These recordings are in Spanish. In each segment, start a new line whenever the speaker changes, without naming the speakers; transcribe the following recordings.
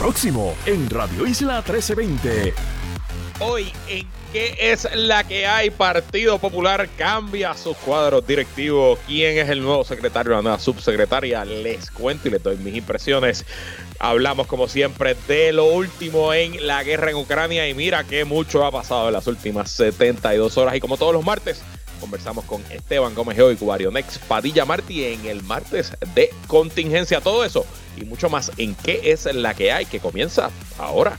próximo en Radio Isla 1320.
Hoy en ¿Qué es la que hay? Partido Popular cambia sus cuadros directivos. ¿Quién es el nuevo secretario, la nueva subsecretaria? Les cuento y les doy mis impresiones. Hablamos como siempre de lo último en la guerra en Ucrania y mira que mucho ha pasado en las últimas 72 horas y como todos los martes conversamos con Esteban Gómez y Nex Padilla Martí en el martes de contingencia. Todo eso y mucho más en qué es la que hay que comienza ahora.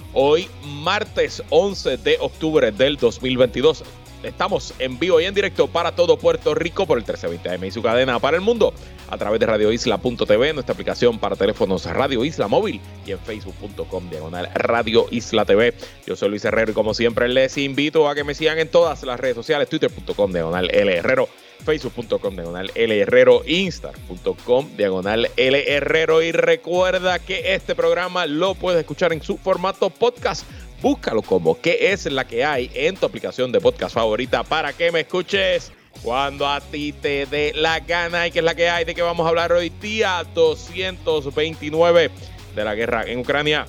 Hoy, martes 11 de octubre del 2022. Estamos en vivo y en directo para todo Puerto Rico por el 1320 AM y su cadena para el mundo a través de radioisla.tv, nuestra aplicación para teléfonos Radio Isla Móvil y en facebook.com diagonal Radio Isla TV. Yo soy Luis Herrero y como siempre les invito a que me sigan en todas las redes sociales, twitter.com diagonal L Herrero facebook.com diagonal L Herrero, instar.com diagonal L Herrero y recuerda que este programa lo puedes escuchar en su formato podcast. Búscalo como qué es la que hay en tu aplicación de podcast favorita para que me escuches cuando a ti te dé la gana y qué es la que hay de que vamos a hablar hoy día 229 de la guerra en Ucrania.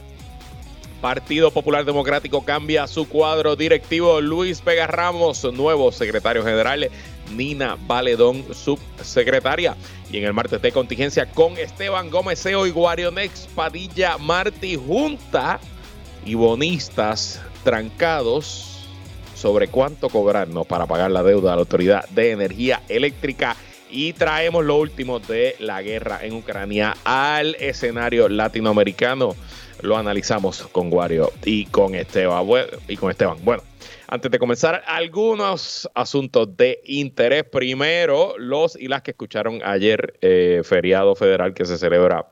Partido Popular Democrático cambia su cuadro directivo. Luis Vega Ramos, nuevo secretario general. Nina Valedón, subsecretaria. Y en el martes de contingencia con Esteban Gómez Seo y Guarionex Padilla Martí Junta y bonistas trancados sobre cuánto cobrarnos para pagar la deuda a la Autoridad de Energía Eléctrica. Y traemos lo último de la guerra en Ucrania al escenario latinoamericano. Lo analizamos con Guario y con Esteban. Y con Esteban. Bueno, antes de comenzar, algunos asuntos de interés. Primero, los y las que escucharon ayer, eh, feriado federal que se celebra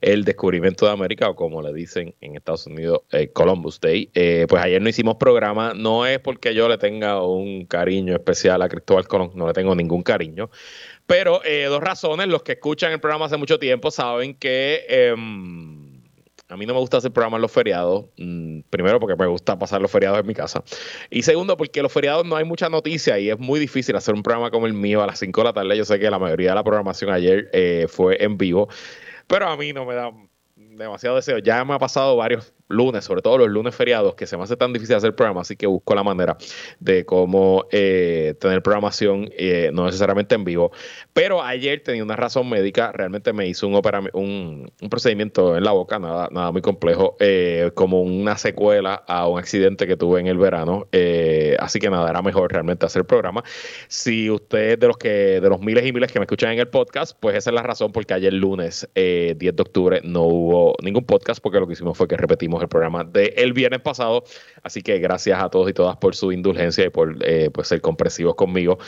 el descubrimiento de América, o como le dicen en Estados Unidos, eh, Columbus Day. Eh, pues ayer no hicimos programa, no es porque yo le tenga un cariño especial a Cristóbal Colón, no le tengo ningún cariño, pero dos razones, los que escuchan el programa hace mucho tiempo saben que em, a mí no me gusta hacer programas los feriados. Mm, primero, porque me gusta pasar los feriados en mi casa. Y segundo, porque los feriados no hay mucha noticia y es muy difícil hacer un programa como el mío a las 5 de la tarde. Yo sé que la mayoría de la programación ayer eh, fue en vivo, pero a mí no me da demasiado deseo. Ya me ha pasado varios lunes, sobre todo los lunes feriados, que se me hace tan difícil hacer programa, así que busco la manera de cómo eh, tener programación, eh, no necesariamente en vivo. Pero ayer tenía una razón médica, realmente me hizo un, un, un procedimiento en la boca, nada, nada muy complejo, eh, como una secuela a un accidente que tuve en el verano. así que nada, era mejor realmente hacer programa. Si usted de los que, de los miles y miles que me escuchan en el podcast, pues esa es la razón porque ayer lunes 10 de octubre no hubo ningún podcast, porque lo que hicimos fue que repetimos el programa del el viernes pasado. Así que gracias a todos y todas por su indulgencia y por eh, pues, ser comprensivos conmigo.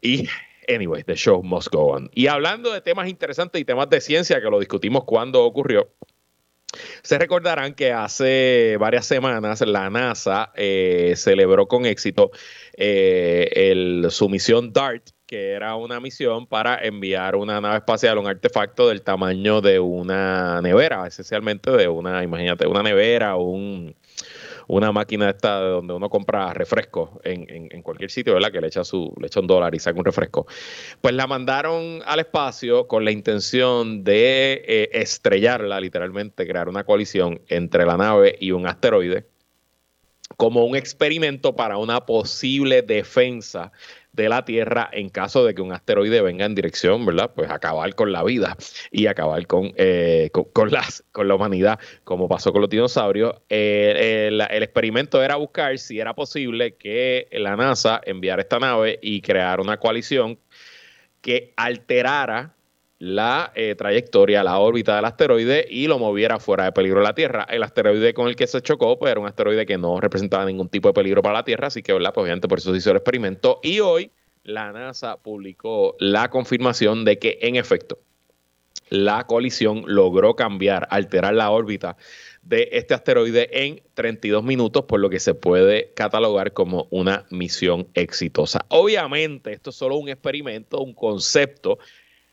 Y anyway, the show must go on. Y hablando de temas interesantes y temas de ciencia que lo discutimos cuando ocurrió. Se recordarán que hace varias semanas la NASA eh, celebró con éxito eh, el, su misión DART, que era una misión para enviar una nave espacial, un artefacto del tamaño de una nevera, esencialmente de una, imagínate, una nevera o un, una máquina esta donde uno compra refrescos en, en, cualquier sitio, ¿verdad? Que le echa su, le echa un dólar y saca un refresco. Pues la mandaron al espacio con la intención de eh, estrellarla, literalmente, crear una colisión entre la nave y un asteroide como un experimento para una posible defensa de la Tierra en caso de que un asteroide venga en dirección, ¿verdad? Pues acabar con la vida y acabar con, eh, con, las, con la humanidad, como pasó con los dinosaurios. el, experimento era buscar si era posible que la NASA enviara esta nave y crear una coalición que alterara la eh, trayectoria, la órbita del asteroide y lo moviera fuera de peligro de la Tierra. El asteroide con el que se chocó pues, era un asteroide que no representaba ningún tipo de peligro para la Tierra, así que. Pues obviamente por eso se hizo el experimento. Y hoy la NASA publicó la confirmación de que en efecto la colisión logró cambiar, alterar la órbita de este asteroide en 32 minutos, por lo que se puede catalogar como una misión exitosa. Obviamente, esto es solo un experimento, un concepto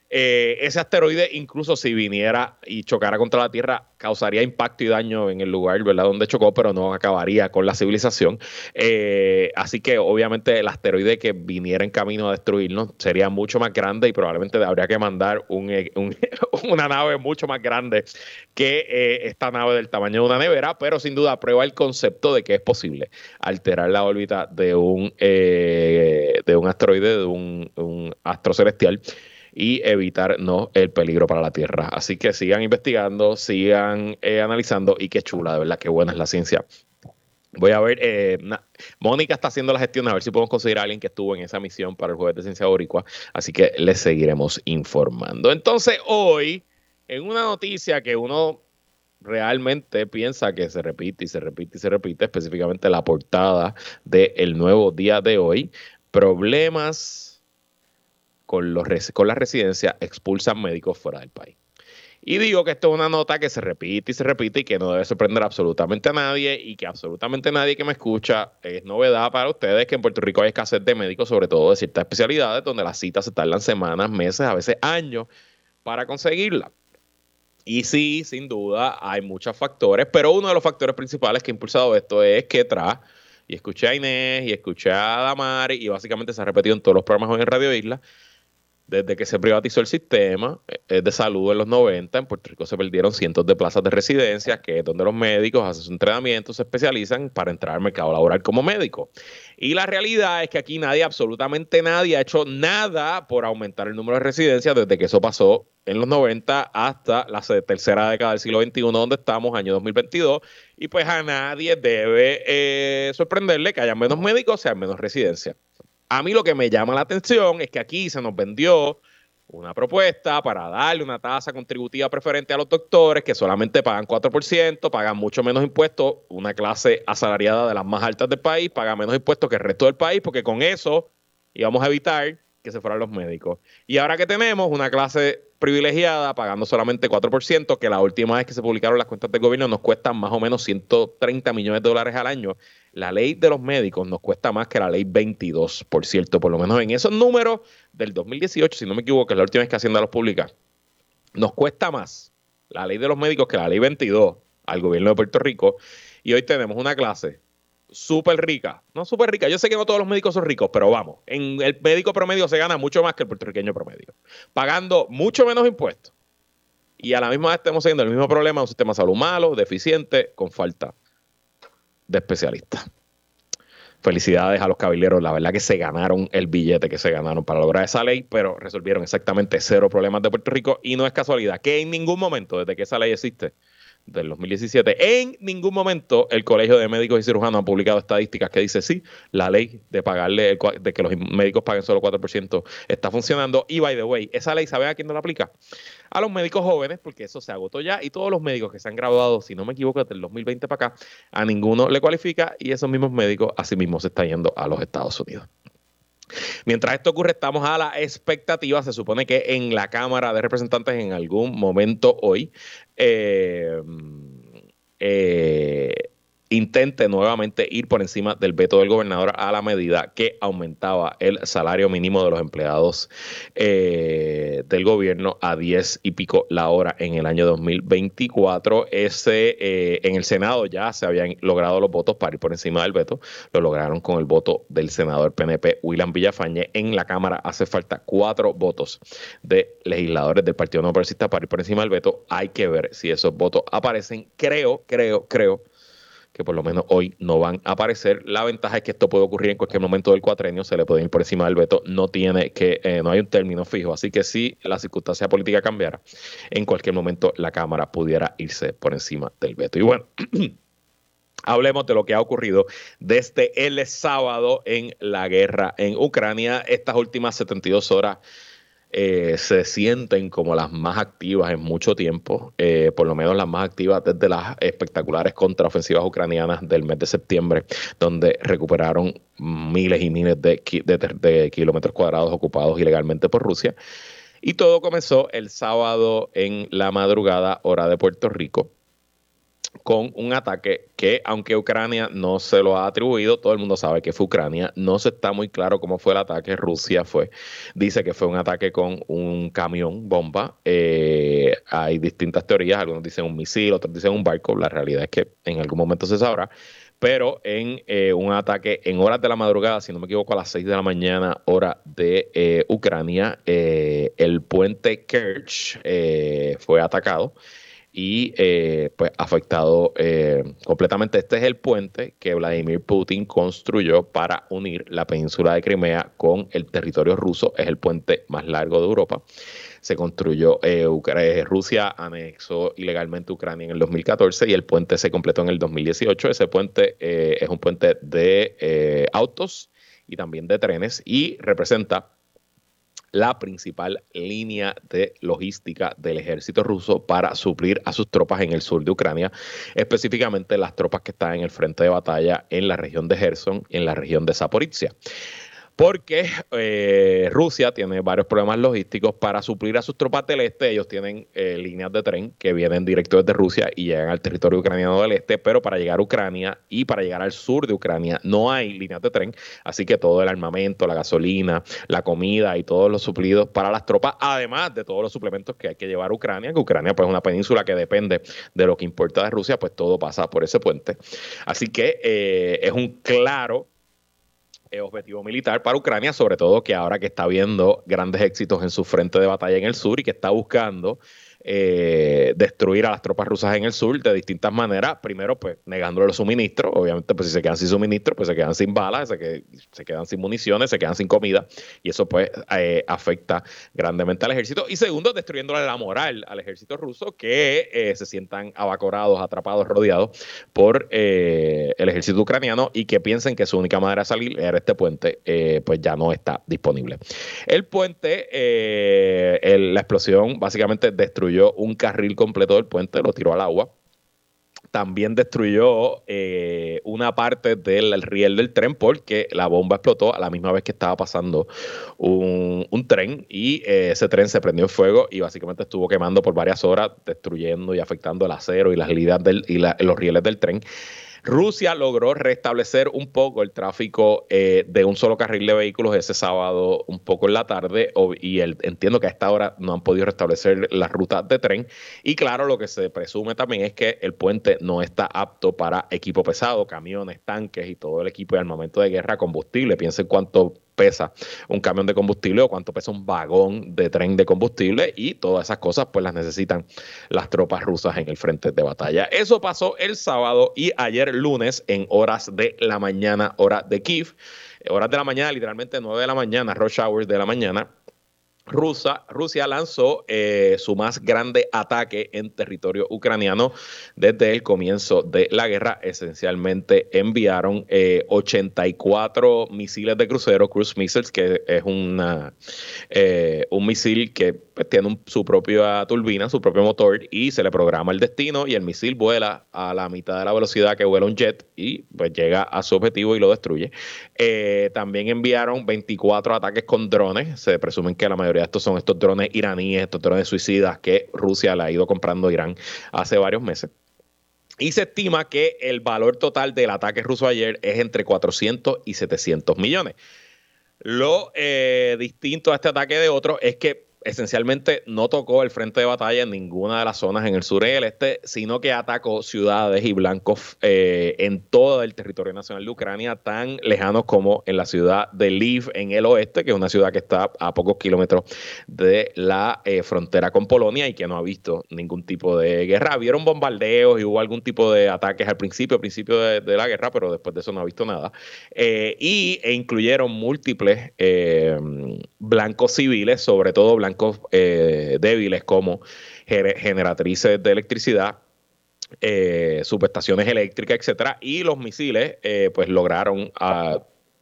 eh, ese asteroide, incluso si viniera y chocara contra la Tierra, causaría impacto y daño en el lugar, ¿verdad? Donde chocó, pero no acabaría con la civilización. Eh, así que obviamente el asteroide que viniera en camino a destruirnos sería mucho más grande y probablemente habría que mandar eh, una nave mucho más grande que esta nave del tamaño de una nevera, pero sin duda prueba el concepto de que es posible alterar la órbita de un, de un asteroide, de un, un astro celestial y evitar ¿no? el peligro para la Tierra. Así que sigan investigando, sigan eh, analizando y qué chula, de verdad, qué buena es la ciencia. Voy a ver, eh, Mónica está haciendo la gestión, a ver si podemos conseguir a alguien que estuvo en esa misión para el Jueves de Ciencia Boricua, así que les seguiremos informando. Entonces, hoy, en una noticia que uno realmente piensa que se repite y se repite y se repite, específicamente la portada del nuevo día de hoy, problemas con, los, con la residencia expulsan médicos fuera del país. Y digo que esto es una nota que se repite y se repite y que no debe sorprender absolutamente a nadie y que absolutamente nadie que me escucha es novedad para ustedes que en Puerto Rico hay escasez de médicos, sobre todo de ciertas especialidades, donde las citas se tardan semanas, meses, a veces años para conseguirla. Y sí, sin duda, hay muchos factores, pero uno de los factores principales que ha impulsado esto es que tras, y escuché a Inés y escuché a Damari, y básicamente se ha repetido en todos los programas hoy en Radio Isla, desde que se privatizó el sistema eh, de salud en los 90, en Puerto Rico se perdieron cientos de plazas de residencia, que es donde los médicos hacen su entrenamiento, se especializan para entrar al mercado laboral como médico. Y la realidad es que aquí nadie, absolutamente nadie, ha hecho nada por aumentar el número de residencias desde que eso pasó en los 90 hasta la tercera década del siglo XXI, donde estamos, año 2022. Y pues a nadie debe eh, sorprenderle que haya menos médicos, sean menos residencias. A mí lo que me llama la atención es que aquí se nos vendió una propuesta para darle una tasa contributiva preferente a los doctores que solamente pagan 4%, pagan mucho menos impuestos, una clase asalariada de las más altas del país, paga menos impuestos que el resto del país, porque con eso íbamos a evitar que se fueran los médicos. Y ahora que tenemos una clase privilegiada pagando solamente 4%, que la última vez que se publicaron las cuentas del gobierno nos cuestan más o menos 130 millones de dólares al año. La ley de los médicos nos cuesta más que la ley 22, por cierto, por lo menos en esos números del 2018, si no me equivoco, es la última vez que Hacienda los publica. Nos cuesta más la ley de los médicos que la ley 22 al gobierno de Puerto Rico. Y hoy tenemos una clase súper rica. No súper rica. Yo sé que no todos los médicos son ricos, pero vamos, en el médico promedio se gana mucho más que el puertorriqueño promedio, pagando mucho menos impuestos. Y a la misma vez estamos teniendo el mismo problema, un sistema de salud malo, deficiente, con falta de especialistas. Felicidades a los caballeros, la verdad que se ganaron el billete que se ganaron para lograr esa ley, pero resolvieron exactamente cero problemas de Puerto Rico y no es casualidad que en ningún momento desde que esa ley existe del 2017, en ningún momento el Colegio de Médicos y Cirujanos ha publicado estadísticas que dice sí, la ley de pagarle, de que los médicos paguen solo 4% está funcionando. Y by the way, esa ley, ¿sabe a quién no la aplica? A los médicos jóvenes, porque eso se agotó ya, y todos los médicos que se han graduado, si no me equivoco, desde el 2020 para acá, a ninguno le cualifica, y esos mismos médicos así mismo se están yendo a los Estados Unidos. Mientras esto ocurre, estamos a la expectativa. Se supone que en la Cámara de Representantes en algún momento hoy eh, eh, intente nuevamente ir por encima del veto del gobernador a la medida que aumentaba el salario mínimo de los empleados eh, del gobierno a 10 y pico la hora en el año 2024. Ese eh, en el Senado ya se habían logrado los votos para ir por encima del veto. Lo lograron con el voto del senador PNP William Villafañe. En la Cámara hace falta cuatro votos de legisladores del Partido No Progresista para ir por encima del veto. Hay que ver si esos votos aparecen. Creo, creo, creo que por lo menos hoy no van a aparecer. La ventaja es que esto puede ocurrir en cualquier momento del cuatrenio, se le puede ir por encima del veto, no tiene que, eh, no hay un término fijo, así que si la circunstancia política cambiara, en cualquier momento la Cámara pudiera irse por encima del veto. Y bueno. Hablemos de lo que ha ocurrido desde el sábado en la guerra en Ucrania. Estas últimas 72 horas eh, se sienten como las más activas en mucho tiempo, eh, por lo menos las más activas desde las espectaculares contraofensivas ucranianas del mes de septiembre, donde recuperaron miles y miles de, de kilómetros cuadrados ocupados ilegalmente por Rusia. Y todo comenzó el sábado en la madrugada, hora de Puerto Rico, con un ataque que, aunque Ucrania no se lo ha atribuido, todo el mundo sabe que fue Ucrania. No se está muy claro cómo fue el ataque. Rusia fue, dice que fue un ataque con un camión bomba. Eh, hay distintas teorías. Algunos dicen un misil, otros dicen un barco. La realidad es que en algún momento se sabrá. Pero en eh, un ataque en horas de la madrugada, si no me equivoco, a las 6 de la mañana, hora de eh, Ucrania, el puente Kerch fue atacado y eh, pues afectado eh, completamente. Este es el puente que Vladimir Putin construyó para unir la península de Crimea con el territorio ruso. Es el puente más largo de Europa. Se construyó, eh, Rusia anexó ilegalmente Ucrania en el 2014 y el puente se completó en el 2018. Ese puente es un puente de autos y también de trenes y representa la principal línea de logística del ejército ruso para suplir a sus tropas en el sur de Ucrania, específicamente las tropas que están en el frente de batalla en la región de Gerson y en la región de Zaporizhia porque eh, Rusia tiene varios problemas logísticos para suplir a sus tropas del este. Ellos tienen eh, líneas de tren que vienen directo desde Rusia y llegan al territorio ucraniano del este, pero para llegar a Ucrania y para llegar al sur de Ucrania no hay líneas de tren, así que todo el armamento, la gasolina, la comida y todos los suplidos para las tropas, además de todos los suplementos que hay que llevar a Ucrania, que Ucrania pues es una península que depende de lo que importa de Rusia, pues todo pasa por ese puente. Así que eh, es un claro objetivo militar para Ucrania, sobre todo que ahora que está viendo grandes éxitos en su frente de batalla en el sur y que está buscando eh, destruir a las tropas rusas en el sur de distintas maneras. Primero, pues negándole los suministros. Obviamente, pues si se quedan sin suministros, pues se quedan sin balas, se, quedan sin municiones, se quedan sin comida. Y eso pues eh, afecta grandemente al ejército. Y segundo, destruyéndole la moral al ejército ruso que eh, se sientan abacorados, atrapados, rodeados por el ejército ucraniano y que piensen que su única manera de salir era este puente, pues ya no está disponible. El puente, la explosión básicamente destruyó un carril completo del puente, lo tiró al agua. También destruyó eh, una parte del riel del tren porque la bomba explotó a la misma vez que estaba pasando un, tren y eh, ese tren se prendió en fuego y básicamente estuvo quemando por varias horas, destruyendo y afectando el acero y las del, y los rieles del tren. Rusia logró restablecer un poco el tráfico eh, de un solo carril de vehículos ese sábado un poco en la tarde y entiendo que a esta hora no han podido restablecer las rutas de tren y claro lo que se presume también es que el puente no está apto para equipo pesado, camiones, tanques y todo el equipo de armamento de guerra, combustible. Piensen cuánto pesa un camión de combustible o cuánto pesa un vagón de tren de combustible y todas esas cosas pues las necesitan las tropas rusas en el frente de batalla. Eso pasó el sábado y ayer lunes en horas de la mañana, hora de Kiev, horas de la mañana, literalmente 9 de la mañana, rush hours de la mañana Rusia lanzó eh, su más grande ataque en territorio ucraniano desde el comienzo de la guerra. Esencialmente enviaron 84 eh, misiles de crucero, cruise missiles, que es una, eh, un misil que pues, tiene su propia turbina, su propio motor, y se le programa el destino y el misil vuela a la mitad de la velocidad que vuela un jet y pues llega a su objetivo y lo destruye. también enviaron 24 ataques con drones. Se presumen que la mayoría estos son estos drones iraníes, estos drones suicidas que Rusia le ha ido comprando a Irán hace varios meses. Y se estima que el valor total del ataque ruso ayer es entre 400 y 700 millones. Lo eh, distinto a este ataque de otros es que esencialmente no tocó el frente de batalla en ninguna de las zonas en el sur y el este, sino que atacó ciudades y blancos eh, en todo el territorio nacional de Ucrania, tan lejanos como en la ciudad de Lviv en el oeste, que es una ciudad que está a pocos kilómetros de la eh, frontera con Polonia y que no ha visto ningún tipo de guerra. Vieron bombardeos y hubo algún tipo de ataques al principio, al principio de, la guerra, pero después de eso no ha visto nada. Eh, y e incluyeron múltiples blancos civiles, sobre todo blancos eh, débiles como generatrices de electricidad, eh, subestaciones eléctricas, etcétera, y los misiles eh, pues lograron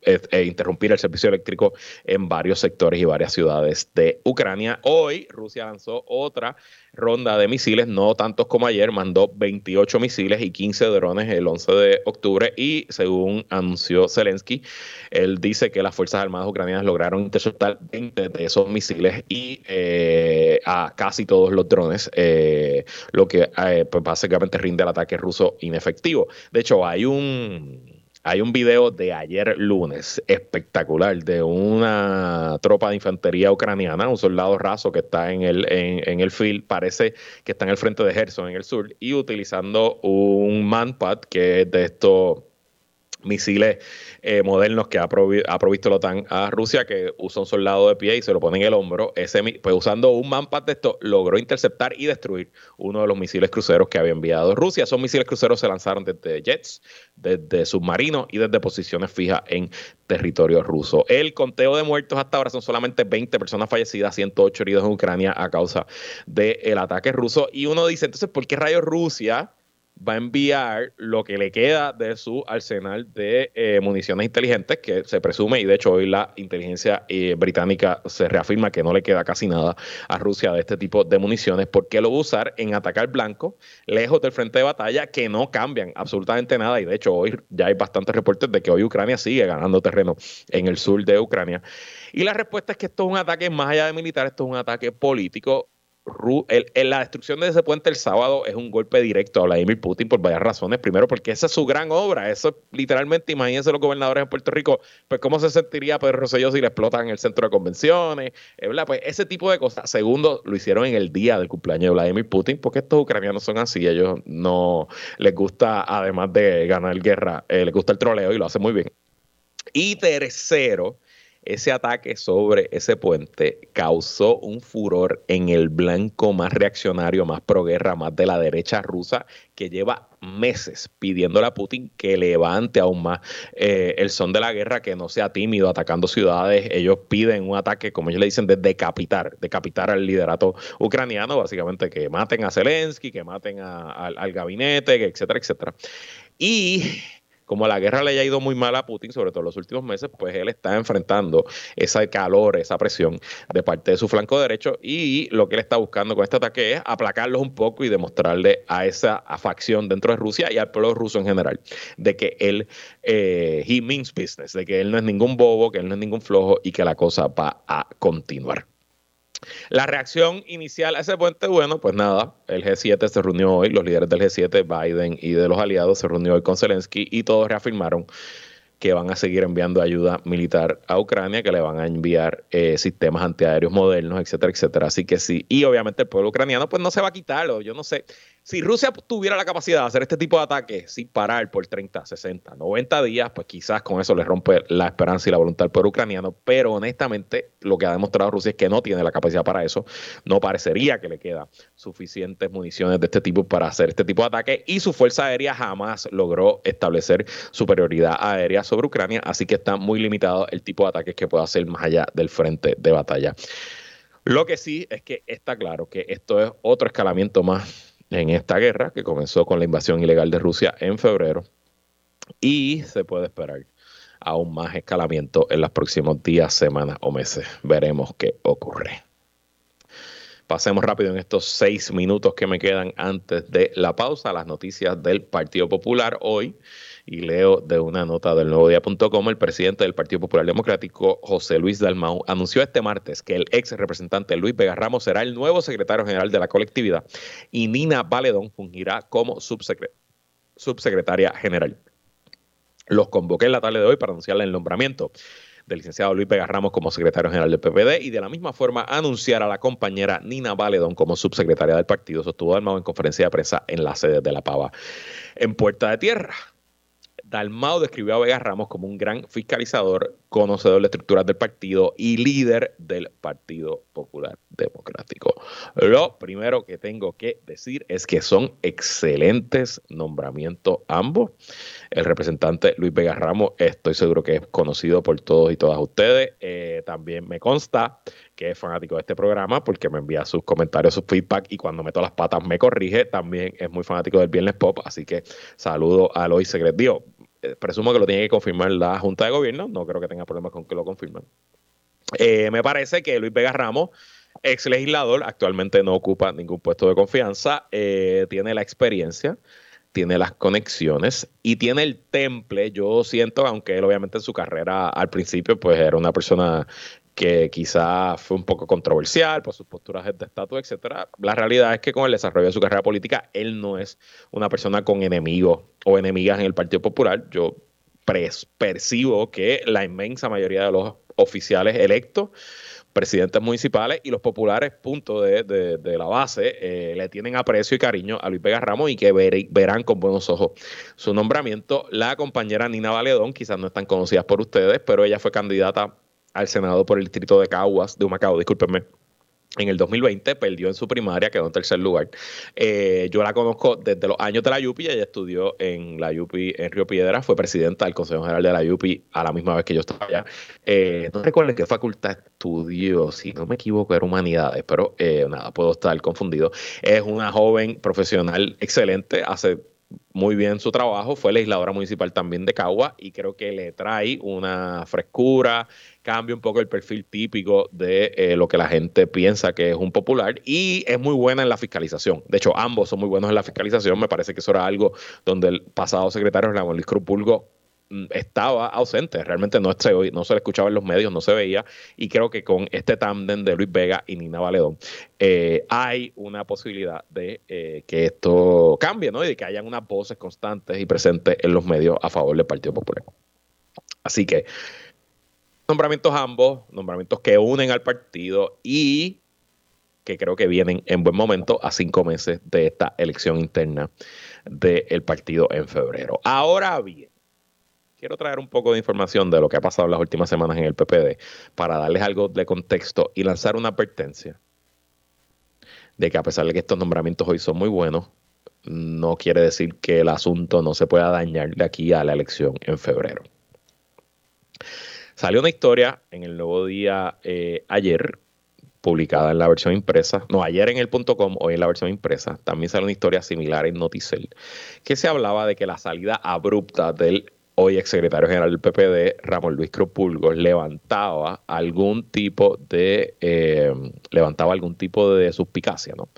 e interrumpir el servicio eléctrico en varios sectores y varias ciudades de Ucrania. Hoy Rusia lanzó otra ronda de misiles, no tantos como ayer, mandó 28 misiles y 15 drones el 11 de octubre y según anunció Zelensky, él dice que las Fuerzas Armadas ucranianas lograron interceptar 20 de esos misiles y eh, a casi todos los drones, eh, lo que eh, pues básicamente rinde el ataque ruso inefectivo. De hecho, hay un hay un video de ayer lunes espectacular de una tropa de infantería ucraniana, un soldado raso que está en el, en, el field, parece que está en el frente de Gerson en el sur, y utilizando un manpad que es de estos misiles eh, modernos que ha, provisto la OTAN a Rusia, que usa un soldado de pie y se lo pone en el hombro. Ese, pues usando un manpad de esto, logró interceptar y destruir uno de los misiles cruceros que había enviado Rusia. Esos misiles cruceros se lanzaron desde jets, desde submarinos y desde posiciones fijas en territorio ruso. El conteo de muertos hasta ahora son solamente 20 personas fallecidas, 108 heridos en Ucrania a causa del ataque ruso. Y uno dice, entonces, ¿por qué rayos Rusia? Va a enviar lo que le queda de su arsenal de eh, municiones inteligentes, que se presume, y de hecho hoy la inteligencia eh, británica se reafirma que no le queda casi nada a Rusia de este tipo de municiones, porque lo va a usar en atacar blanco, lejos del frente de batalla, que no cambian absolutamente nada, y de hecho hoy ya hay bastantes reportes de que hoy Ucrania sigue ganando terreno en el sur de Ucrania. Y la respuesta es que esto es un ataque más allá de militar, esto es un ataque político el, la destrucción de ese puente el sábado es un golpe directo a Vladimir Putin por varias razones. Primero, porque esa es su gran obra. Eso literalmente, imagínense los gobernadores en Puerto Rico, pues cómo se sentiría Pedro Rosselló si le explotan el centro de convenciones, eh, Pues ese tipo de cosas. Segundo, lo hicieron en el día del cumpleaños de Vladimir Putin, porque estos ucranianos son así. Ellos no les gusta, además de ganar guerra, eh, les gusta el troleo y lo hacen muy bien. Y tercero, ese ataque sobre ese puente causó un furor en el blanco más reaccionario, más proguerra, más de la derecha rusa, que lleva meses pidiéndole a Putin que levante aún más eh, el son de la guerra, que no sea tímido atacando ciudades. Ellos piden un ataque, como ellos le dicen, de decapitar, decapitar al liderato ucraniano, básicamente que maten a Zelensky, que maten al, al gabinete, etcétera, etcétera. Y como la guerra le haya ido muy mal a Putin, sobre todo en los últimos meses, pues él está enfrentando ese calor, esa presión de parte de su flanco derecho y lo que él está buscando con este ataque es aplacarlos un poco y demostrarle a esa facción dentro de Rusia y al pueblo ruso en general de que él, eh, he means business, de que él no es ningún bobo, que él no es ningún flojo y que la cosa va a continuar. La reacción inicial a ese puente, bueno, pues nada, el G7 se reunió hoy, los líderes del G7, Biden y de los aliados se reunió hoy con Zelensky y todos reafirmaron que van a seguir enviando ayuda militar a Ucrania, que le van a enviar eh, sistemas antiaéreos modernos, etcétera, etcétera. Así que sí, y obviamente el pueblo ucraniano pues no se va a quitarlo, yo no sé. Si Rusia tuviera la capacidad de hacer este tipo de ataques sin parar por 30, 60, 90 días, pues quizás con eso le rompe la esperanza y la voluntad al pueblo ucraniano, pero honestamente lo que ha demostrado Rusia es que no tiene la capacidad para eso, no parecería que le queda suficientes municiones de este tipo para hacer este tipo de ataques y su fuerza aérea jamás logró establecer superioridad aérea sobre Ucrania, así que está muy limitado el tipo de ataques que puede hacer más allá del frente de batalla. Lo que sí es que está claro que esto es otro escalamiento más en esta guerra que comenzó con la invasión ilegal de Rusia en febrero y se puede esperar aún más escalamiento en los próximos días, semanas o meses. Veremos qué ocurre. Pasemos rápido en estos seis minutos que me quedan antes de la pausa las noticias del Partido Popular hoy y leo de una nota del nuevo día.com, el presidente del Partido Popular Democrático, José Luis Dalmau, anunció este martes que el ex representante Luis Vega Ramos será el nuevo secretario general de la colectividad y Nina Valedón fungirá como subsecretaria general. Los convoqué en la tarde de hoy para anunciarle el nombramiento del licenciado Luis Vega Ramos como secretario general del PPD y de la misma forma anunciar a la compañera Nina Valedón como subsecretaria del partido, sostuvo Dalmau en conferencia de prensa en la sede de La Pava en Puerta de Tierra. Dalmao describió a Vega Ramos como un gran fiscalizador, conocedor de estructuras del partido y líder del Partido Popular Democrático. Lo primero que tengo que decir es que son excelentes nombramientos ambos. El representante Luis Vega Ramos, estoy seguro que es conocido por todos y todas ustedes. Eh, también me consta que es fanático de este programa porque me envía sus comentarios, sus feedback y cuando meto las patas me corrige. También es muy fanático del Viernes Pop, así que saludo a Lois Secret presumo que lo tiene que confirmar la Junta de Gobierno, no creo que tenga problemas con que lo confirmen. Eh, me parece que Luis Vega Ramos, ex legislador, actualmente no ocupa ningún puesto de confianza, eh, tiene la experiencia, tiene las conexiones y tiene el temple. Yo siento, aunque él obviamente en su carrera al principio pues era una persona que quizá fue un poco controversial por sus posturas de estatus, etcétera. La realidad es que con el desarrollo de su carrera política, él no es una persona con enemigos o enemigas en el Partido Popular. Yo percibo que la inmensa mayoría de los oficiales electos, presidentes municipales y los populares, punto de, la base, eh, le tienen aprecio y cariño a Luis Vega Ramos y que verán con buenos ojos su nombramiento. La compañera Nina Valedón, quizás no están conocidas por ustedes, pero ella fue candidata al Senado por el distrito de Caguas, de Humacao, discúlpenme, en el 2020 perdió en su primaria, quedó en tercer lugar. Eh, yo la conozco desde los años de la YUPI, ella estudió en la YUPI en Río Piedra, fue presidenta del Consejo General de la YUPI a la misma vez que yo estaba allá. Eh, no recuerdo qué facultad estudió, si no me equivoco, era humanidades, pero eh, nada, puedo estar confundido. Es una joven profesional excelente, hace muy bien su trabajo, fue legisladora municipal también de Cagua y creo que le trae una frescura, cambia un poco el perfil típico de eh, lo que la gente piensa que es un popular y es muy buena en la fiscalización. De hecho, ambos son muy buenos en la fiscalización. Me parece que eso era algo donde el pasado secretario Ramón Luis Cruz Pulgo estaba ausente, realmente no se, no se le escuchaba en los medios, no se veía, y creo que con este tándem de Luis Vega y Nina Valedón eh, hay una posibilidad de eh, que esto cambie, ¿no? Y de que hayan unas voces constantes y presentes en los medios a favor del Partido Popular. Así que nombramientos ambos, nombramientos que unen al partido y que creo que vienen en buen momento a cinco meses de esta elección interna del partido en febrero. Ahora bien, quiero traer un poco de información de lo que ha pasado las últimas semanas en el PPD para darles algo de contexto y lanzar una advertencia de que a pesar de que estos nombramientos hoy son muy buenos, no quiere decir que el asunto no se pueda dañar de aquí a la elección en febrero. Salió una historia en el nuevo día eh, ayer, publicada en la versión impresa, no, ayer en el .com, hoy en la versión impresa, también salió una historia similar en Noticel, que se hablaba de que la salida abrupta del hoy exsecretario general del PPD, Ramón Luis Cropulgos, levantaba algún tipo de eh, levantaba algún tipo de suspicacia, ¿no?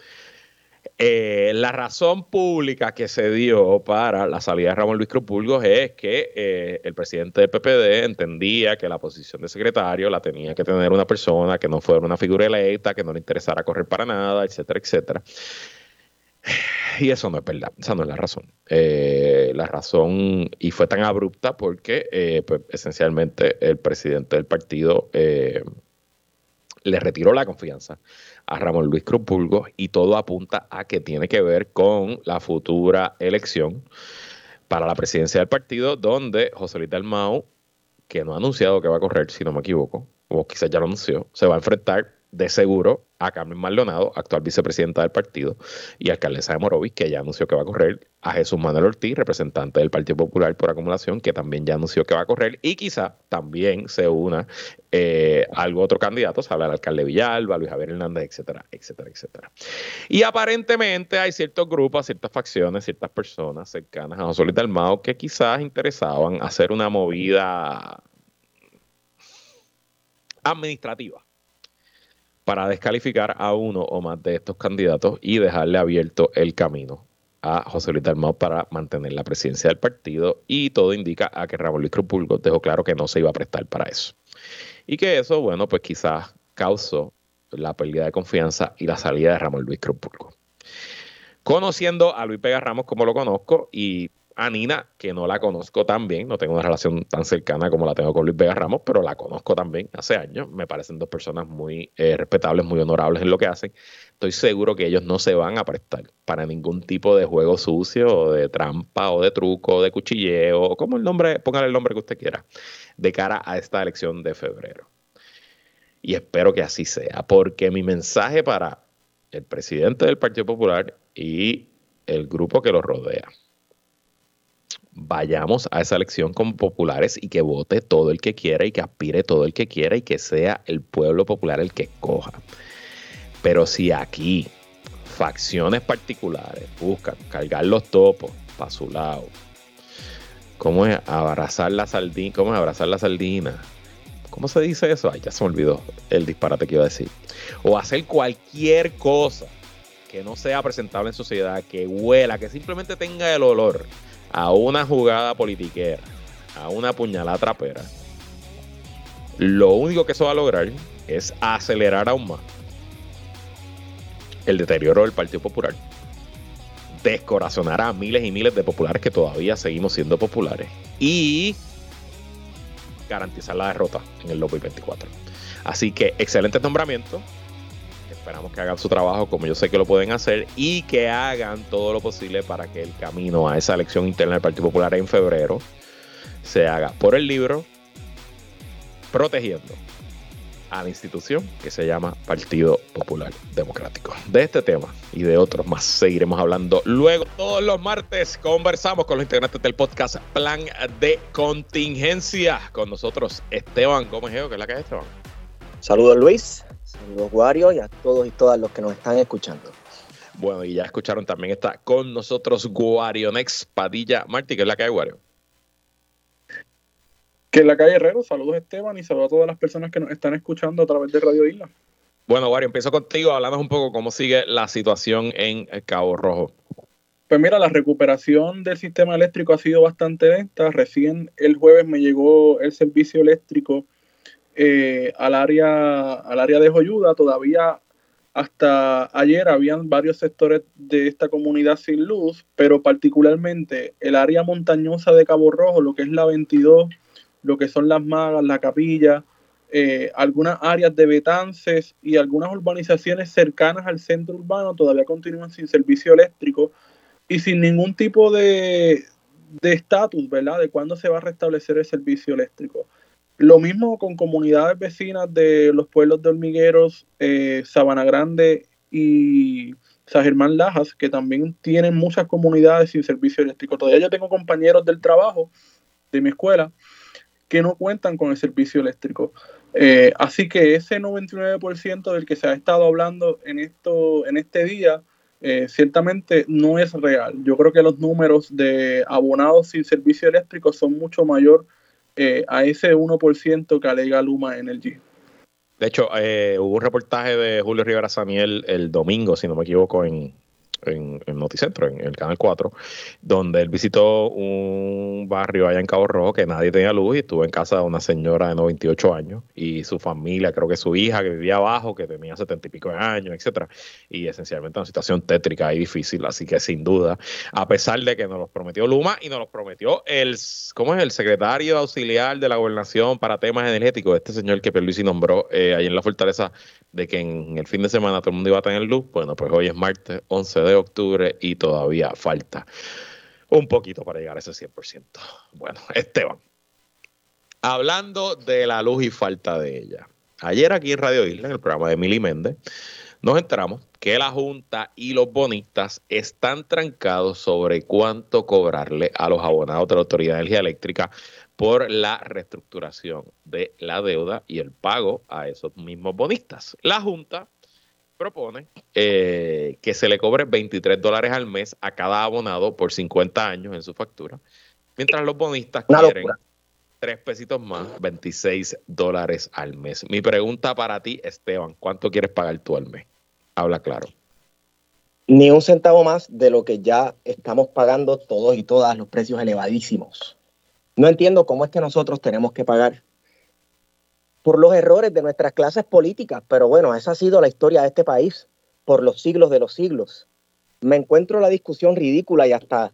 Eh, la razón pública que se dio para la salida de Ramón Luis Cropulgos es que eh, el presidente del PPD entendía que la posición de secretario la tenía que tener una persona que no fuera una figura electa, que no le interesara correr para nada, etcétera, etcétera. Y eso no es verdad, esa no es la razón. La razón, y fue tan abrupta porque eh, pues, esencialmente el presidente del partido eh, le retiró la confianza a Ramón Luis Cruz y todo apunta a que tiene que ver con la futura elección para la presidencia del partido, donde José Luis Dalmau, que no ha anunciado que va a correr, si no me equivoco, o quizás ya lo anunció, se va a enfrentar de seguro a Carmen Maldonado, actual vicepresidenta del partido, y alcaldesa de Morovis, que ya anunció que va a correr, a Jesús Manuel Ortiz, representante del Partido Popular por acumulación, que también ya anunció que va a correr, y quizá también se una eh, algo otro candidato, se habla alcalde Villalba, Luis Javier Hernández, etcétera, etcétera, etcétera. Y aparentemente hay ciertos grupos, ciertas facciones, ciertas personas cercanas a José Luis Dalmao que quizás interesaban hacer una movida administrativa para descalificar a uno o más de estos candidatos y dejarle abierto el camino a José Luis Dalmau para mantener la presidencia del partido y todo indica a que Ramón Luis Crupulgo dejó claro que no se iba a prestar para eso. Y que eso, bueno, pues quizás causó la pérdida de confianza y la salida de Ramón Luis Crupulgo. Conociendo a Luis Pega Ramos como lo conozco y a Nina, que no la conozco tan bien, no tengo una relación tan cercana como la tengo con Luis Vega Ramos, pero la conozco también hace años. Me parecen dos personas muy eh, respetables, muy honorables en lo que hacen. Estoy seguro que ellos no se van a prestar para ningún tipo de juego sucio, o de trampa, o de truco, o de cuchilleo, o como el nombre, póngale el nombre que usted quiera, de cara a esta elección de febrero. Y espero que así sea, porque mi mensaje para el presidente del Partido Popular y el grupo que lo rodea vayamos a esa elección como populares y que vote todo el que quiera y que aspire todo el que quiera y que sea el pueblo popular el que escoja. Pero si aquí facciones particulares buscan cargar los topos para su lado, ¿Cómo es? Abrazar la sardina. ¿Cómo es? Abrazar la sardina. ¿Cómo se dice eso? Ay, ya se me olvidó el disparate que iba a decir. O hacer cualquier cosa que no sea presentable en sociedad, que huela, que simplemente tenga el olor a una jugada politiquera, a una puñalada trapera. Lo único que eso va a lograr es acelerar aún más el deterioro del Partido Popular, descorazonará a miles y miles de populares que todavía seguimos siendo populares y garantizar la derrota en el 2024. Así que excelente nombramiento. Esperamos que hagan su trabajo como yo sé que lo pueden hacer y que hagan todo lo posible para que el camino a esa elección interna del Partido Popular en febrero se haga por el libro, protegiendo a la institución que se llama Partido Popular Democrático. De este tema y de otros más seguiremos hablando luego. Todos los martes conversamos con los integrantes del podcast Plan de Contingencia. Con nosotros Esteban Gómez ¿Qué es la que es Esteban?
Saludos Luis, saludos Wario y a todos y todas los que nos están escuchando.
Bueno, y ya escucharon también está con nosotros Guario Next Padilla Martí, que es la que hay, Guario.
Que en la calle Herrero, saludos Esteban y saludos a todas las personas que nos están escuchando a través de Radio Isla.
Bueno, Wario, empiezo contigo, hablando un poco cómo sigue la situación en Cabo Rojo.
Pues mira, la recuperación del sistema eléctrico ha sido bastante lenta. Recién el jueves me llegó el servicio eléctrico eh, al, área, al área de Joyuda. Todavía hasta ayer habían varios sectores de esta comunidad sin luz, pero particularmente el área montañosa de Cabo Rojo, lo que es la 22 lo que son las magas, la capilla, eh, algunas áreas de Betances y algunas urbanizaciones cercanas al centro urbano todavía continúan sin servicio eléctrico y sin ningún tipo de estatus, ¿verdad? De cuándo se va a restablecer el servicio eléctrico. Lo mismo con comunidades vecinas de los pueblos de Hormigueros, eh, Sabana Grande y San Germán Lajas, que también tienen muchas comunidades sin servicio eléctrico. Todavía yo tengo compañeros del trabajo de mi escuela que no cuentan con el servicio eléctrico. Eh, así que ese 99% del que se ha estado hablando en, esto, en este día, eh, ciertamente no es real. Yo creo que los números de abonados sin servicio eléctrico son mucho mayor eh, a ese 1% que alega Luma Energy.
De hecho, hubo un reportaje de Julio Rivera Samiel el domingo, si no me equivoco, en, en, en, Noticentro, en el Canal 4, donde él visitó un barrio allá en Cabo Rojo que nadie tenía luz y estuvo en casa de una señora de 98 años y su familia, creo que su hija que vivía abajo, que tenía 70 y pico de años, etcétera, y esencialmente una situación tétrica y difícil, así que sin duda, a pesar de que nos los prometió Luma y nos los prometió el, ¿cómo es? El secretario auxiliar de la gobernación para temas energéticos, este señor que Perluisi nombró eh, ahí en la fortaleza, de que en el fin de semana todo el mundo iba a tener luz, bueno, pues hoy es martes 11 de octubre y todavía falta un poquito para llegar a ese 100%. Bueno, Esteban, hablando de la luz y falta de ella. Ayer aquí en Radio Isla, en el programa de Mili Méndez, nos enteramos que la Junta y los bonistas están trancados sobre cuánto cobrarle a los abonados de la Autoridad de Energía Eléctrica por la reestructuración de la deuda y el pago a esos mismos bonistas. La Junta propone eh, que se le cobre 23 dólares al mes a cada abonado por 50 años en su factura, mientras los bonistas quieren tres pesitos más, 26 dólares al mes. Mi pregunta para ti, Esteban, ¿cuánto quieres pagar tú al mes? Habla claro.
Ni un centavo más de lo que ya estamos pagando todos y todas los precios elevadísimos. No entiendo cómo es que nosotros tenemos que pagar por los errores de nuestras clases políticas, pero bueno, esa ha sido la historia de este país por los siglos de los siglos. Me encuentro la discusión ridícula y hasta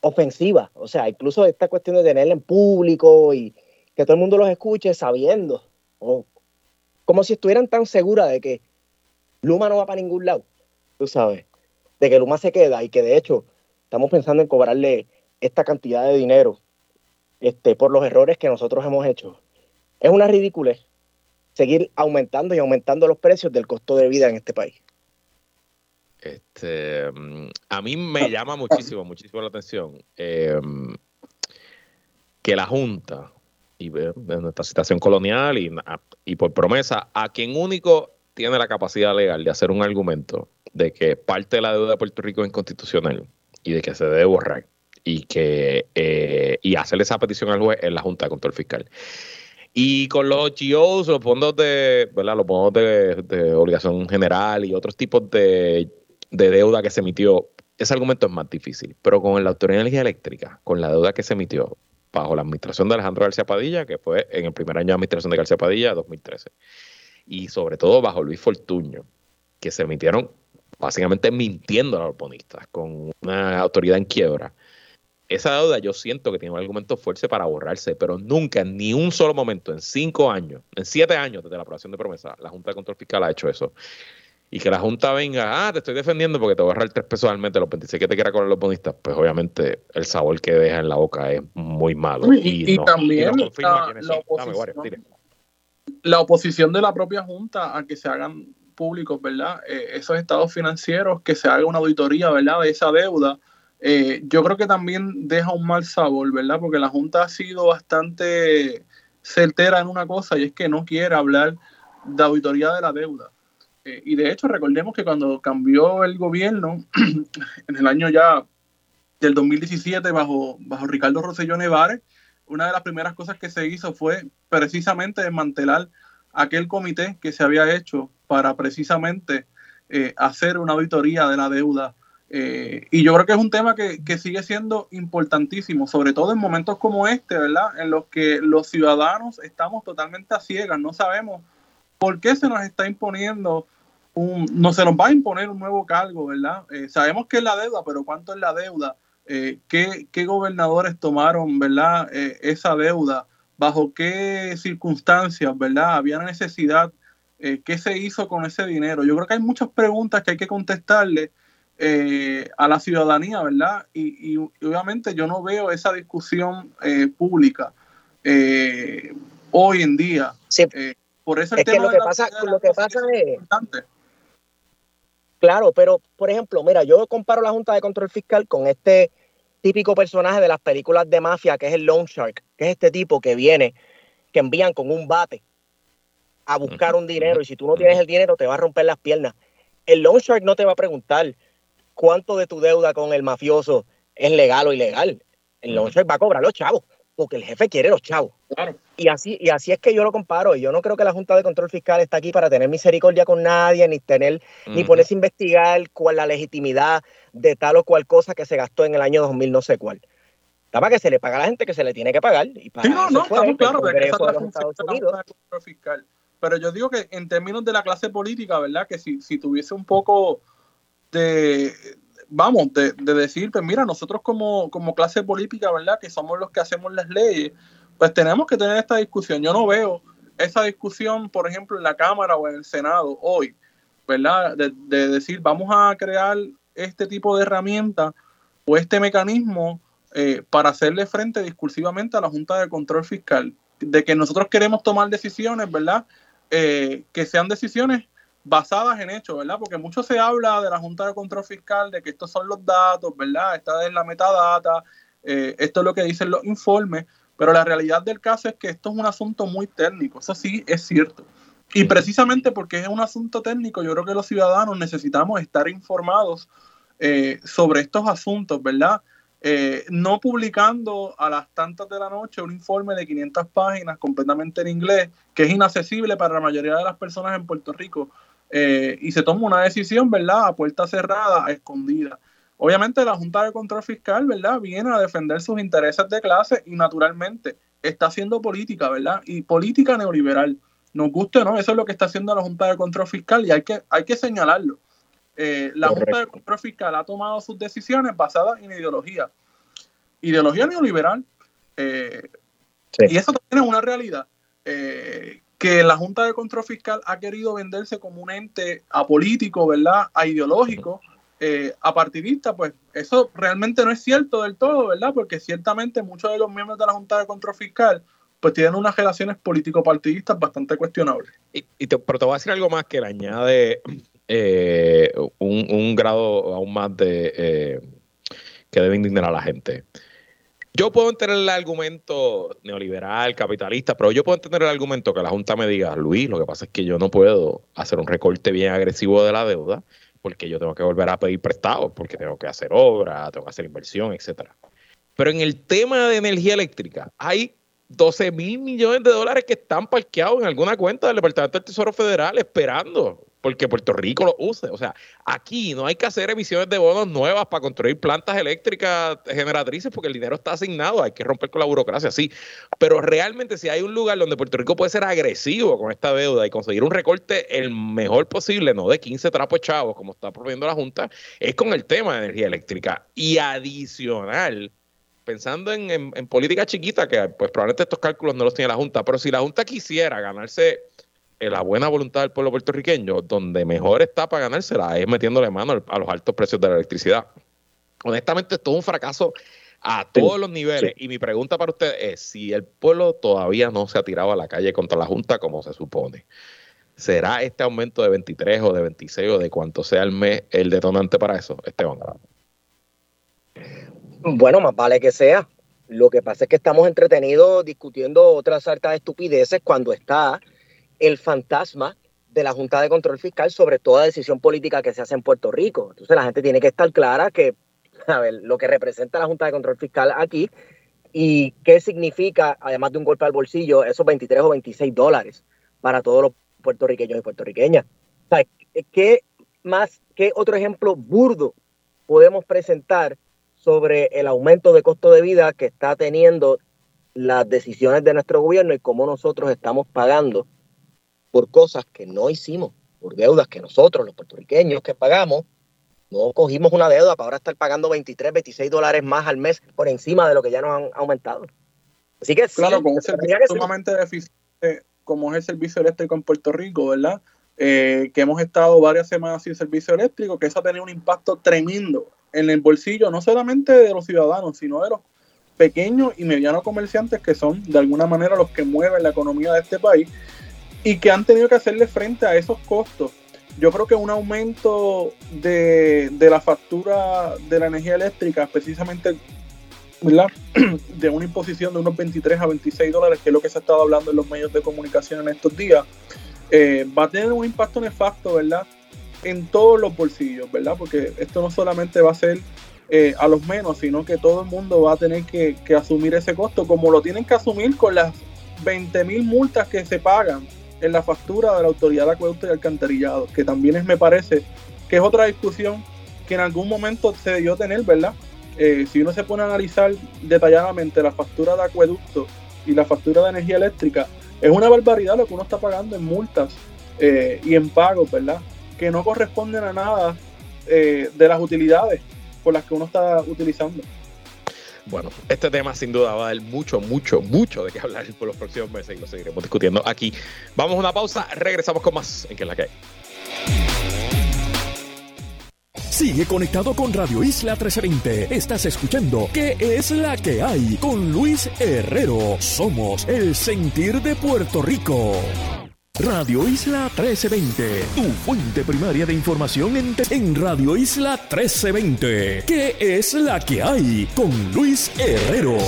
ofensiva, o sea, incluso esta cuestión de tenerla en público y que todo el mundo los escuche sabiendo, como si estuvieran tan seguras de que Luma no va para ningún lado, tú sabes, de que Luma se queda y que de hecho estamos pensando en cobrarle esta cantidad de dinero este, por los errores que nosotros hemos hecho. Es una ridiculez seguir aumentando y aumentando los precios del costo de vida en este país.
Este, a mí me llama muchísimo, muchísimo la atención em, que la Junta, y en nuestra situación colonial y, y por promesa, a quien único tiene la capacidad legal de hacer un argumento de que parte de la deuda de Puerto Rico es inconstitucional y de que se debe borrar y que eh, y hacerle esa petición al juez en la Junta de Control Fiscal. Y con los GOs, los fondos de, ¿verdad? Los fondos de, obligación general y otros tipos de, deuda que se emitió, ese argumento es más difícil. Pero con la Autoridad de Energía Eléctrica, con la deuda que se emitió bajo la administración de Alejandro García Padilla, que fue en el primer año de administración de García Padilla, 2013, y sobre todo bajo Luis Fortuño, que se emitieron básicamente mintiendo a los bonistas, con una autoridad en quiebra esa deuda yo siento que tiene un argumento fuerte para borrarse, pero nunca, ni un solo momento, en cinco años, en siete años desde la aprobación de promesa, la Junta de Control Fiscal ha hecho eso. Y que la Junta venga, ah, te estoy defendiendo porque te voy a ahorrar tres pesos al mes de los 26 que te quiera con los bonistas, pues obviamente el sabor que deja en la boca es muy malo.
Y, también la, oposición, de la propia Junta a que se hagan públicos, ¿verdad? Eh, esos estados financieros, que se haga una auditoría, ¿verdad? De esa deuda eh, yo creo que también deja un mal sabor, ¿verdad? Porque la Junta ha sido bastante certera en una cosa y es que no quiere hablar de auditoría de la deuda. Eh, y de hecho, recordemos que cuando cambió el gobierno, en el año ya del 2017, bajo, bajo Ricardo Rosselló Nevares, una de las primeras cosas que se hizo fue precisamente desmantelar aquel comité que se había hecho para precisamente eh, hacer una auditoría de la deuda eh, y yo creo que es un tema que, sigue siendo importantísimo, sobre todo en momentos como este, ¿verdad? En los que los ciudadanos estamos totalmente a ciegas, no sabemos por qué se nos está imponiendo un, no se nos va a imponer un nuevo cargo, ¿verdad? Eh, sabemos que es la deuda, pero ¿cuánto es la deuda? Eh, ¿qué, ¿qué, gobernadores tomaron, ¿verdad? esa deuda, bajo qué circunstancias, ¿verdad? Había necesidad, ¿qué se hizo con ese dinero? Yo creo que hay muchas preguntas que hay que contestarle eh, a la ciudadanía, ¿verdad? Y, obviamente yo no veo esa discusión eh, pública eh, hoy en día.
por eso el tema lo que pasa, lo que pasa es importante. Claro, pero por ejemplo, mira, yo comparo la Junta de Control Fiscal con este típico personaje de las películas de mafia que es el Loan Shark, que es este tipo que viene, que envían con un bate a buscar un dinero y si tú no tienes el dinero te va a romper las piernas. El Loan Shark no te va a preguntar cuánto de tu deuda con el mafioso es legal o ilegal. El uh va a cobrar los chavos, porque el jefe quiere los chavos. Y así, y así es que yo lo comparo. Y yo no creo que la Junta de Control Fiscal está aquí para tener misericordia con nadie, ni tener, ni ponerse a investigar cuál la legitimidad de tal o cual cosa que se gastó en el año 2000, no sé cuál. Está para que se le paga a la gente que se le tiene que pagar. Y para
sí, no, no, estamos claros de que esa es la función de la Fiscal. Pero yo digo que en términos de la clase política, ¿verdad? Que si, si tuviese un poco de, vamos, de, decir, pues mira, nosotros como, como clase política, ¿verdad? Que somos los que hacemos las leyes, pues tenemos que tener esta discusión. Yo no veo esa discusión, por ejemplo, en la Cámara o en el Senado hoy, ¿verdad? De, decir, vamos a crear este tipo de herramienta o este mecanismo eh, para hacerle frente discursivamente a la Junta de Control Fiscal, de que nosotros queremos tomar decisiones, ¿verdad? Eh, que sean decisiones basadas en hechos, ¿verdad? Porque mucho se habla de la Junta de Control Fiscal, de que estos son los datos, ¿verdad? Esta es la metadata, eh, esto es lo que dicen los informes, pero la realidad del caso es que esto es un asunto muy técnico, eso sí es cierto. Y precisamente porque es un asunto técnico, yo creo que los ciudadanos necesitamos estar informados eh, sobre estos asuntos, ¿verdad? Eh, no publicando a las tantas de la noche un informe de 500 páginas completamente en inglés, que es inaccesible para la mayoría de las personas en Puerto Rico, eh, y se toma una decisión, ¿verdad? A puerta cerrada, a escondida. Obviamente la Junta de Control Fiscal, ¿verdad? Viene a defender sus intereses de clase y naturalmente está haciendo política, ¿verdad? Y política neoliberal. Nos guste o no, eso es lo que está haciendo la Junta de Control Fiscal y hay que, hay que señalarlo. Eh, la Junta de Control Fiscal ha tomado sus decisiones basadas en ideología. Ideología neoliberal. Eh, y eso también es una realidad. Eh, que la Junta de Control Fiscal ha querido venderse como un ente apolítico, ¿verdad? A ideológico, eh, a partidista, pues eso realmente no es cierto del todo, ¿verdad? Porque ciertamente muchos de los miembros de la Junta de Control Fiscal pues tienen unas relaciones político-partidistas bastante cuestionables.
Y, pero te voy a decir algo más que le añade eh, un, grado aún más de eh, que debe indignar a la gente. Yo puedo entender el argumento neoliberal, capitalista, pero yo puedo entender el argumento que la Junta me diga, Luis, lo que pasa es que yo no puedo hacer un recorte bien agresivo de la deuda porque yo tengo que volver a pedir prestado, porque tengo que hacer obra, tengo que hacer inversión, etcétera. Pero en el tema de energía eléctrica, hay 12 mil millones de dólares que están parqueados en alguna cuenta del Departamento del Tesoro Federal esperando porque Puerto Rico lo use. O sea, aquí no hay que hacer emisiones de bonos nuevas para construir plantas eléctricas generatrices porque el dinero está asignado, hay que romper con la burocracia, sí. Pero realmente si hay un lugar donde Puerto Rico puede ser agresivo con esta deuda y conseguir un recorte el mejor posible, no de 15 trapos chavos como está proponiendo la Junta, es con el tema de energía eléctrica. Y adicional, pensando en, política chiquita, que pues probablemente estos cálculos no los tiene la Junta, pero si la Junta quisiera ganarse la buena voluntad del pueblo puertorriqueño, donde mejor está para ganársela es metiéndole mano a los altos precios de la electricidad. Honestamente, esto es un fracaso a todos los niveles. Y mi pregunta para usted es, si el pueblo todavía no se ha tirado a la calle contra la Junta como se supone, ¿será este aumento de 23 o de 26 o de cuánto sea el mes el detonante para eso, Esteban?
Bueno, más vale que sea. Lo que pasa es que estamos entretenidos discutiendo otras hartas estupideces cuando está el fantasma de la Junta de Control Fiscal sobre toda decisión política que se hace en Puerto Rico. Entonces la gente tiene que estar clara que, a ver, lo que representa la Junta de Control Fiscal aquí y qué significa, además de un golpe al bolsillo, esos 23 o 26 dólares para todos los puertorriqueños y puertorriqueñas. O sea, ¿qué más, qué otro ejemplo burdo podemos presentar sobre el aumento de costo de vida que está teniendo las decisiones de nuestro gobierno y cómo nosotros estamos pagando por cosas que no hicimos, por deudas que nosotros, los puertorriqueños que pagamos, no cogimos una deuda para ahora estar pagando 23, 26 dólares más al mes por encima de lo que ya nos han aumentado. Así que
claro, con un servicio sumamente deficiente como es el servicio eléctrico en Puerto Rico, ¿verdad? Eh, que hemos estado varias semanas sin servicio eléctrico, que eso ha tenido un impacto tremendo en el bolsillo no solamente de los ciudadanos, sino de los pequeños y medianos comerciantes que son de alguna manera los que mueven la economía de este país y que han tenido que hacerle frente a esos costos. Yo creo que un aumento de, la factura de la energía eléctrica, precisamente de una imposición de unos 23 a 26 dólares, que es lo que se ha estado hablando en los medios de comunicación en estos días, eh, va a tener un impacto nefasto, ¿verdad? en todos los bolsillos, ¿verdad? Porque esto no solamente va a ser eh, a los menos, sino que todo el mundo va a tener que, asumir ese costo, como lo tienen que asumir con las 20 mil multas que se pagan en la factura de la Autoridad de Acueducto y Alcantarillado, que también es, me parece, que es otra discusión que en algún momento se debió tener, ¿verdad? Eh, si uno se pone a analizar detalladamente la factura de acueducto y la factura de energía eléctrica, es una barbaridad lo que uno está pagando en multas eh, y en pagos, ¿verdad? que no corresponden a nada eh, de las utilidades por las que uno está utilizando.
Bueno, este tema sin duda va a dar mucho, mucho, mucho de qué hablar por los próximos meses y lo seguiremos discutiendo aquí. Vamos a una pausa, regresamos con más en que es la que hay.
Sigue conectado con Radio Isla 1320. Estás escuchando ¿Qué es la que hay? Con Luis Herrero. Somos el sentir de Puerto Rico. Radio Isla 1320, tu fuente primaria de información en, en, Radio Isla 1320. ¿Qué es la que hay? Con Luis Herrero.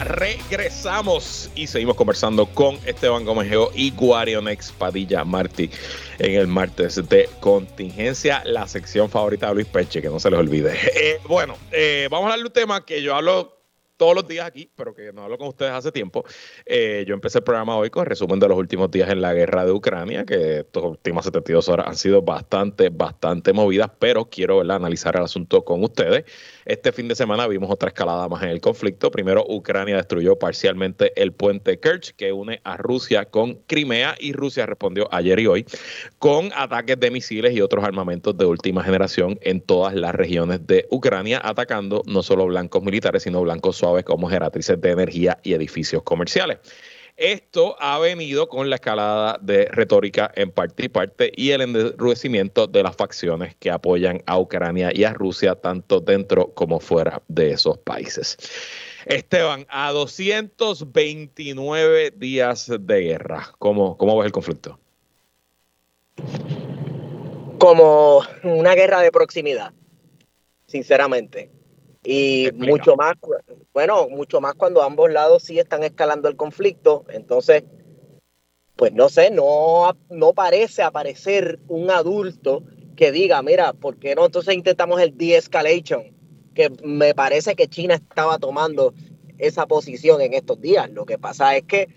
Regresamos y seguimos conversando con Esteban Gómez y Guarionex Padilla Martí en el martes de contingencia, la sección favorita de Luis Peche, que no se les olvide. Eh, bueno, eh, vamos a darle un tema que yo hablo todos los días aquí, pero que no hablo con ustedes hace tiempo. Eh, yo empecé el programa hoy con el resumen de los últimos días en la guerra de Ucrania, que estas últimas 72 horas han sido bastante, bastante movidas, pero quiero analizar el asunto con ustedes. Este fin de semana vimos otra escalada más en el conflicto. Primero, Ucrania destruyó parcialmente el puente Kerch, que une a Rusia con Crimea, y Rusia respondió ayer y hoy con ataques de misiles y otros armamentos de última generación en todas las regiones de Ucrania, atacando no solo blancos militares, sino blancos suaves como geratrices de energía y edificios comerciales. Esto ha venido con la escalada de retórica en parte y parte y el endurecimiento de las facciones que apoyan a Ucrania y a Rusia tanto dentro como fuera de esos países. Esteban, a 229 días de guerra, ¿cómo, cómo ves el conflicto?
Como una guerra de proximidad, sinceramente. Y mucho más, bueno, mucho más cuando ambos lados sí están escalando el conflicto. Entonces, pues no sé, no, no parece aparecer un adulto que diga, mira, ¿por qué no entonces intentamos el de-escalation? que me parece que China estaba tomando esa posición en estos días. Lo que pasa es que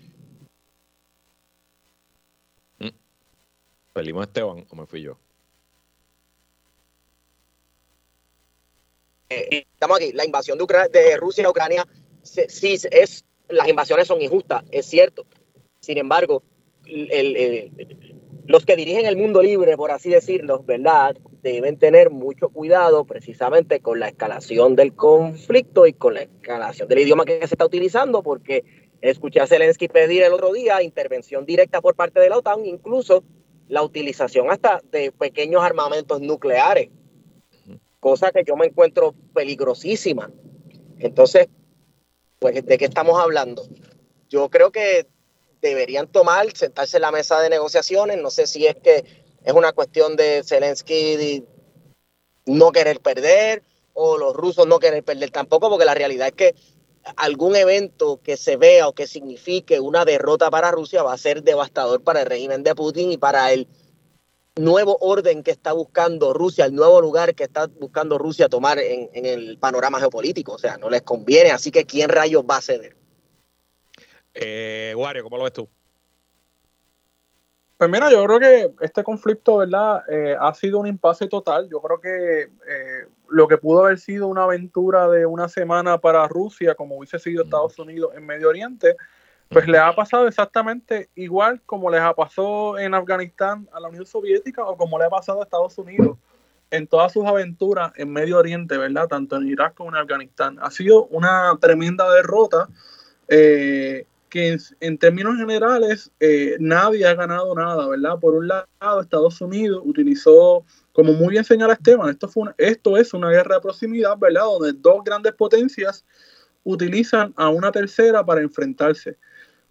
¿Pelimos Esteban o me fui yo?
Eh, estamos aquí. La invasión de, de Rusia a Ucrania, sí, es, las invasiones son injustas, es cierto. Sin embargo, los que dirigen el mundo libre, por así decirlo, ¿verdad? Deben tener mucho cuidado precisamente con la escalación del conflicto y con la escalación del idioma que se está utilizando, porque escuché a Zelensky pedir el otro día intervención directa por parte de la OTAN, incluso la utilización hasta de pequeños armamentos nucleares, cosa que yo me encuentro peligrosísima. Entonces, pues, ¿de qué estamos hablando? Yo creo que deberían tomar, sentarse en la mesa de negociaciones. No sé si es que es una cuestión de Zelensky no querer perder o los rusos no querer perder tampoco, porque la realidad es que algún evento que se vea o que signifique una derrota para Rusia va a ser devastador para el régimen de Putin y para el nuevo orden que está buscando Rusia, el nuevo lugar que está buscando Rusia tomar en, el panorama geopolítico. O sea, no les conviene, así que ¿quién rayos va a ceder?
Eh, Wario, ¿cómo lo ves tú?
Pues mira, yo creo que este conflicto, ¿verdad? Eh, ha sido un impasse total. Yo creo que eh, lo que pudo haber sido una aventura de una semana para Rusia, como hubiese sido Estados Unidos en Medio Oriente, pues le ha pasado exactamente igual como les ha pasado en Afganistán a la Unión Soviética o como le ha pasado a Estados Unidos en todas sus aventuras en Medio Oriente, ¿verdad? Tanto en Irak como en Afganistán. Ha sido una tremenda derrota. Eh, que en, términos generales eh, nadie ha ganado nada, ¿verdad? Por un lado, Estados Unidos utilizó, como muy bien señala Esteban, esto, fue esto es una guerra de proximidad, ¿verdad? Donde dos grandes potencias utilizan a una tercera para enfrentarse.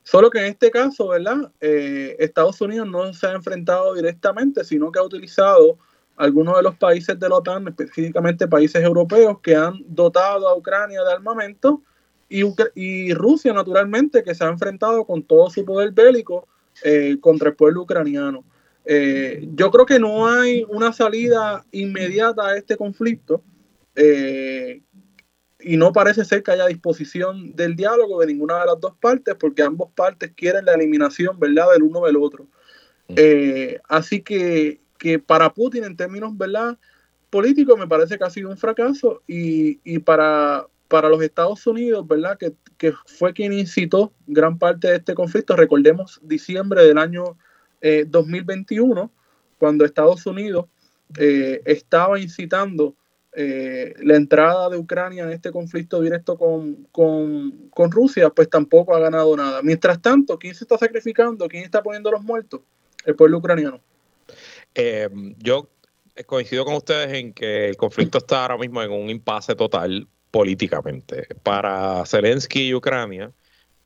Solo que en este caso, ¿verdad? Eh, Estados Unidos no se ha enfrentado directamente, sino que ha utilizado algunos de los países de la OTAN, específicamente países europeos, que han dotado a Ucrania de armamento y, Rusia, naturalmente, que se ha enfrentado con todo su poder bélico eh, contra el pueblo ucraniano. Eh, yo creo que no hay una salida inmediata a este conflicto eh, y no parece ser que haya disposición del diálogo de ninguna de las dos partes porque ambas partes quieren la eliminación ¿verdad? del uno del otro. así que, que, para Putin en términos ¿verdad? políticos me parece que ha sido un fracaso y, y para, para los Estados Unidos, ¿verdad? Que, fue quien incitó gran parte de este conflicto. Recordemos diciembre del año 2021, eh, cuando Estados Unidos eh, estaba incitando eh, la entrada de Ucrania en este conflicto directo con, con, Rusia, pues tampoco ha ganado nada. Mientras tanto, ¿quién se está sacrificando? ¿Quién está poniendo los muertos? El pueblo ucraniano.
yo coincido con ustedes en que el conflicto está ahora mismo en un impasse total políticamente. Para Zelensky y Ucrania,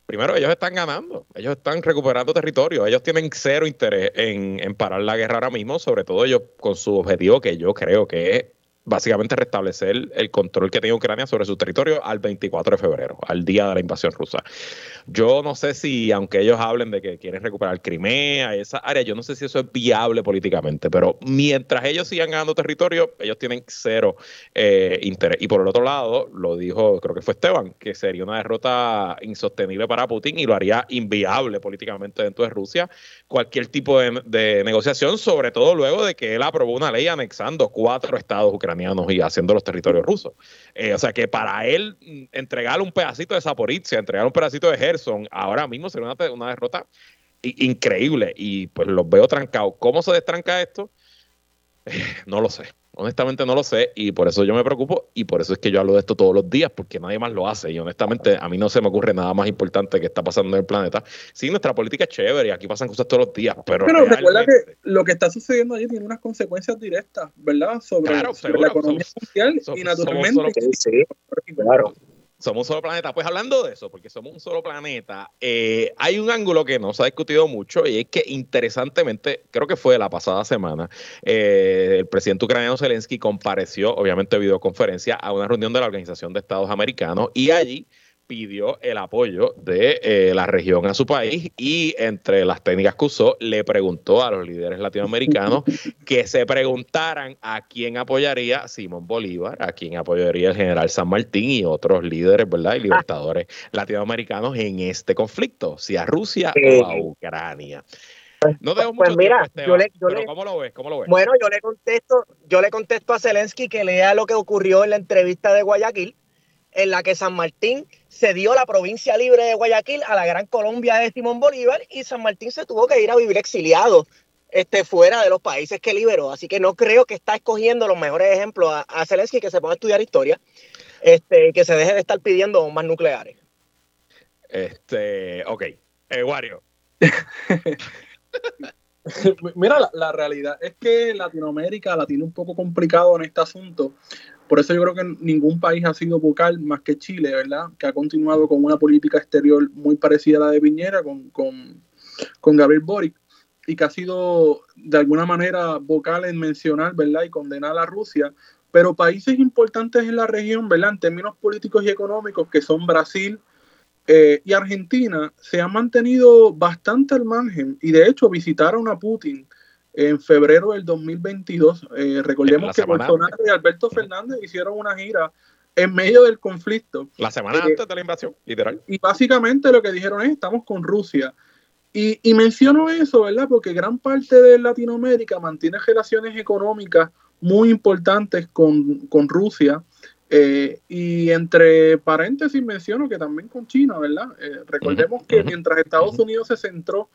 primero ellos están ganando, ellos están recuperando territorio, ellos tienen cero interés en, en parar la guerra ahora mismo, sobre todo ellos con su objetivo que yo creo que es básicamente restablecer el control que tiene Ucrania sobre su territorio al 24 de febrero, al día de la invasión rusa. Yo no sé si, aunque ellos hablen de que quieren recuperar Crimea, esa área, yo no sé si eso es viable políticamente, pero mientras ellos sigan ganando territorio, ellos tienen cero eh, interés. Y por el otro lado, lo dijo, creo que fue Esteban, que sería una derrota insostenible para Putin y lo haría inviable políticamente dentro de Rusia cualquier tipo de, de negociación, sobre todo luego de que él aprobó una ley anexando cuatro estados ucranianos y haciendo los territorios rusos. Eh, o sea que para él mm, entregarle un pedacito de Zaporizhia, entregar un pedacito de Gerson, ahora mismo sería una, derrota increíble y pues los veo trancados. ¿Cómo se destranca esto? no lo sé. Honestamente no lo sé y por eso yo me preocupo y por eso es que yo hablo de esto todos los días porque nadie más lo hace y honestamente a mí no se me ocurre nada más importante que está pasando en el planeta. Sí, nuestra política es chévere y aquí pasan cosas todos los días, pero...
Pero recuerda que lo que está suciediendo allí tiene unas consecuencias directas, ¿verdad? Sobre, la economía mundial y naturalmente...
claro somos un solo planeta. Pues hablando de eso, porque somos un solo planeta, eh, hay un ángulo que no se ha discutido mucho y es que interesantemente, creo que fue la pasada semana, eh, el presidente ucraniano Zelensky compareció, obviamente videoconferencia, a una reunión de la Organización de Estados Americanos y allí pidió el apoyo de eh, la región a su país y entre las técnicas que usó le preguntó a los líderes latinoamericanos que se preguntaran a quién apoyaría Simón Bolívar, a quién apoyaría el general San Martín y otros líderes, ¿verdad? Y libertadores latinoamericanos en este conflicto, si a Rusia o a Ucrania.
No tengo pues, mucho mira, yo le, ¿cómo lo ves? ¿Cómo lo ves? Bueno, yo le contesto, yo le contesto a Zelensky que lea lo que ocurrió en la entrevista de Guayaquil, en la que San Martín cedió la provincia libre de Guayaquil a la Gran Colombia de Simón Bolívar y San Martín se tuvo que ir a vivir exiliado este, fuera de los países que liberó. Así que no creo que está escogiendo los mejores ejemplos a, Zelensky que se ponga a estudiar historia, este, que se deje de estar pidiendo bombas nucleares.
Este, ok. Eh, Wario.
Mira, la, realidad es que Latinoamérica la tiene un poco complicado en este asunto. Por eso yo creo que ningún país ha sido vocal más que Chile, ¿verdad? Que ha continuado con una política exterior muy parecida a la de Piñera, con, con, con Gabriel Boric, y que ha sido de alguna manera vocal en mencionar, ¿verdad? Y condenar a Rusia. Pero países importantes en la región, ¿verdad? En términos políticos y económicos, que son Brasil, eh, y Argentina se ha mantenido bastante al margen y de hecho visitaron a Putin en febrero del 2022. Eh, recordemos que Bolsonaro y Alberto Fernández hicieron una gira en medio del conflicto.
La semana eh, antes de la invasión, literal.
Y básicamente lo que dijeron es, estamos con Rusia. Y, y menciono eso, ¿verdad? Porque gran parte de Latinoamérica mantiene relaciones económicas muy importantes con, con Rusia. Eh, y entre paréntesis menciono que también con China, ¿verdad? Eh, recordemos que mientras Estados Unidos se centró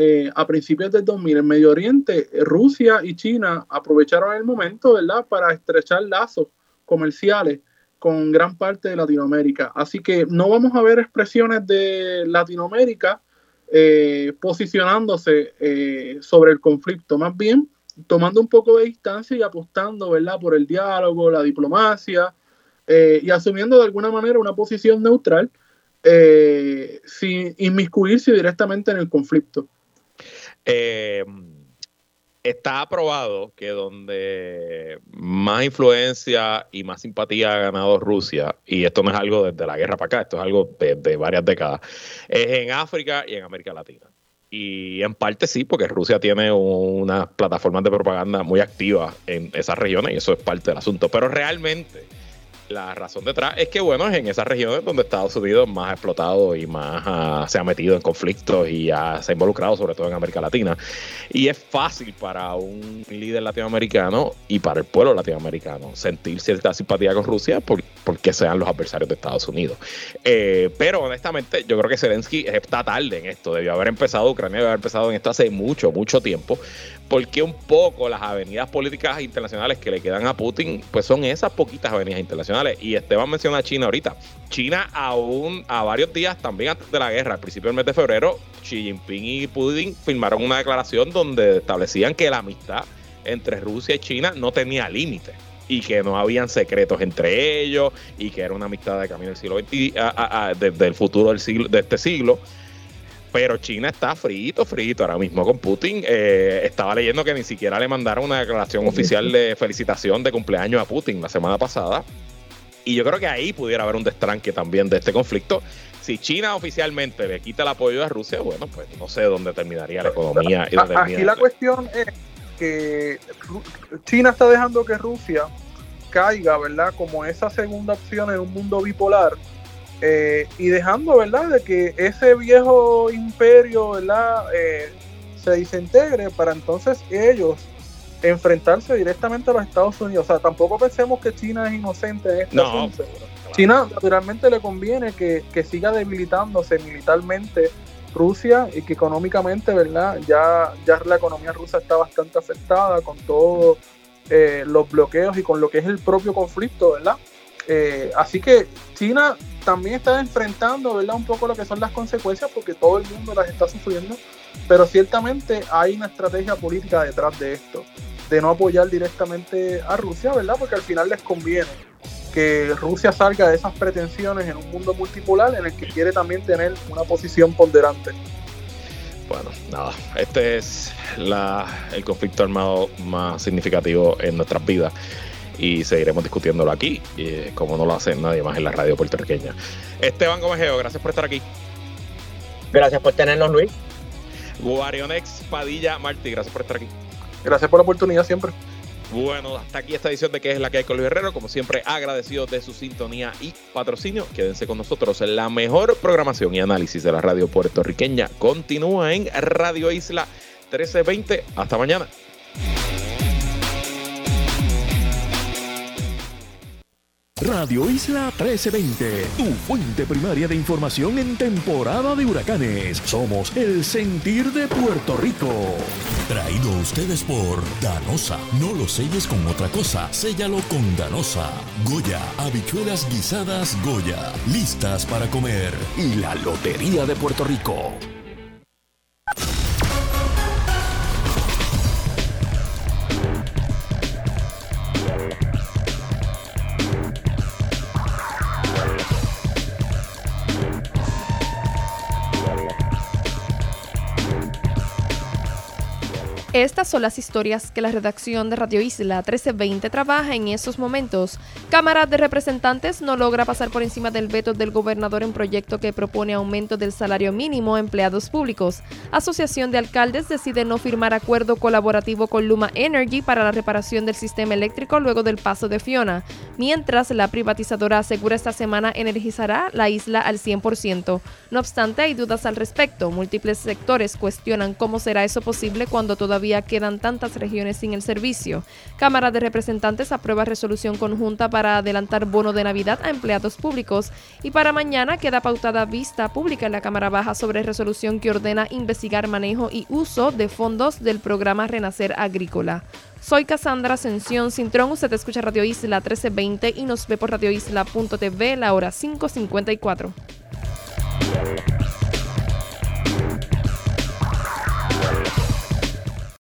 eh, a principios del 2000 en Medio Oriente, Rusia y China aprovecharon el momento, ¿verdad?, para estrechar lazos comerciales con gran parte de Latinoamérica. Así que no vamos a ver expresiones de Latinoamérica posicionándose sobre el conflicto, más bien tomando un poco de distancia y apostando, ¿verdad?, por el diálogo, la diplomacia, eh, y asumiendo de alguna manera una posición neutral eh, sin inmiscuirse directamente en el conflicto.
Eh, está aprobado que donde más influencia y más simpatía ha ganado Rusia, y esto no es algo desde la guerra para acá, esto es algo de, varias décadas, es en África y en América Latina. Y en parte sí, porque Rusia tiene unas plataformas de propaganda muy activas en esas regiones y eso es parte del asunto. Pero realmente la razón detrás es que, bueno, es en esas regiones donde Estados Unidos más ha explotado y más ah, se ha metido en conflictos y ya se ha involucrado, sobre todo en América Latina. Y es fácil para un líder latinoamericano y para el pueblo latinoamericano sentir cierta simpatía con Rusia porque sean los adversarios de Estados Unidos. Eh, pero honestamente, yo creo que Zelensky está tarde en esto. Debió haber empezado, Ucrania debió haber empezado en esto hace mucho, mucho tiempo porque un poco las avenidas políticas internacionales que le quedan a Putin, pues son esas poquitas avenidas internacionales. Y Esteban menciona a China ahorita. China aún a varios días, también antes de la guerra, al principio del mes de febrero, Xi Jinping y Putin firmaron una declaración donde establecían que la amistad entre Rusia y China no tenía límites y que no habían secretos entre ellos y que era una amistad de camino del siglo XX, desde el futuro del siglo, de este siglo pero China está frito, frito ahora mismo con Putin. Eh, estaba leyendo que ni siquiera le mandaron una declaración oficial de felicitación de cumpleaños a Putin la semana pasada. Y yo creo que ahí pudiera haber un destranque también de este conflicto. Si China oficialmente le quita el apoyo a Rusia, bueno, pues no sé dónde terminaría la economía. Y
Aquí la cuestión es que China está dejando que Rusia caiga, ¿verdad? Como esa segunda opción en un mundo bipolar eh, y dejando, ¿verdad?, de que ese viejo imperio, ¿verdad?, eh, se desintegre para entonces ellos enfrentarse directamente a los Estados Unidos. O sea, tampoco pensemos que China es inocente en este no, China naturalmente le conviene que, siga debilitándose militarmente Rusia y que económicamente, ¿verdad? Ya, ya la economía rusa está bastante afectada con todos eh, los bloqueos y con lo que es el propio conflicto, ¿verdad? así que China también está enfrentando, ¿verdad? Un poco lo que son las consecuencias porque todo el mundo las está sufriendo, pero ciertamente hay una estrategia política detrás de esto, de no apoyar directamente a Rusia, ¿verdad? Porque al final les conviene que Rusia salga de esas pretensiones en un mundo multipolar en el que quiere también tener una posición ponderante.
Bueno, nada, este es la, el conflicto armado más significativo en nuestras vidas. y seguiremos discutiéndolo aquí, y, como no lo hace nadie más en la radio puertorriqueña. Esteban Gomejeo, gracias por estar aquí.
Gracias por tenernos, Luis.
Guarionex Padilla Martí, gracias por estar aquí.
Gracias por la oportunidad siempre.
Bueno, hasta aquí esta edición de que es la que hay con Luis Herrero. Como siempre, agradecido de su sintonía y patrocinio. Quédense con nosotros. La mejor programación y análisis de la radio puertorriqueña continúa en Radio Isla 1320. Hasta mañana.
Radio Isla 1320, tu fuente primaria de información en temporada de huracanes. Somos el sentir de Puerto Rico. Traído a ustedes por Danosa. No lo selles con otra cosa, séllalo con Danosa. Goya, habichuelas guisadas Goya, listas para comer. Y la Lotería de Puerto Rico.
Estas son las historias que la redacción de Radio Isla 1320 trabaja en esos momentos. Cámara de Representantes no logra pasar por encima del veto del gobernador en proyecto que propone aumento del salario mínimo a empleados públicos. Asociación de Alcaldes decide no firmar acuerdo colaborativo con Luma Energy para la reparación del sistema eléctrico luego del paso de Fiona, mientras la privatizadora asegura esta semana energizará la isla al 100%. No obstante, hay dudas al respecto. Múltiples sectores cuestionan cómo será eso posible cuando todavía quedan tantas regiones sin el servicio. Cámara de Representantes aprueba resolución conjunta para adelantar bono de Navidad a empleados públicos y para mañana queda pautada vista pública en la Cámara Baja sobre resolución que ordena investigar manejo y uso de fondos del programa Renacer Agrícola. Soy Cassandra Ascensión Cintrón, usted escucha Radio Isla 1320 y nos ve por radioisla.tv la hora 554.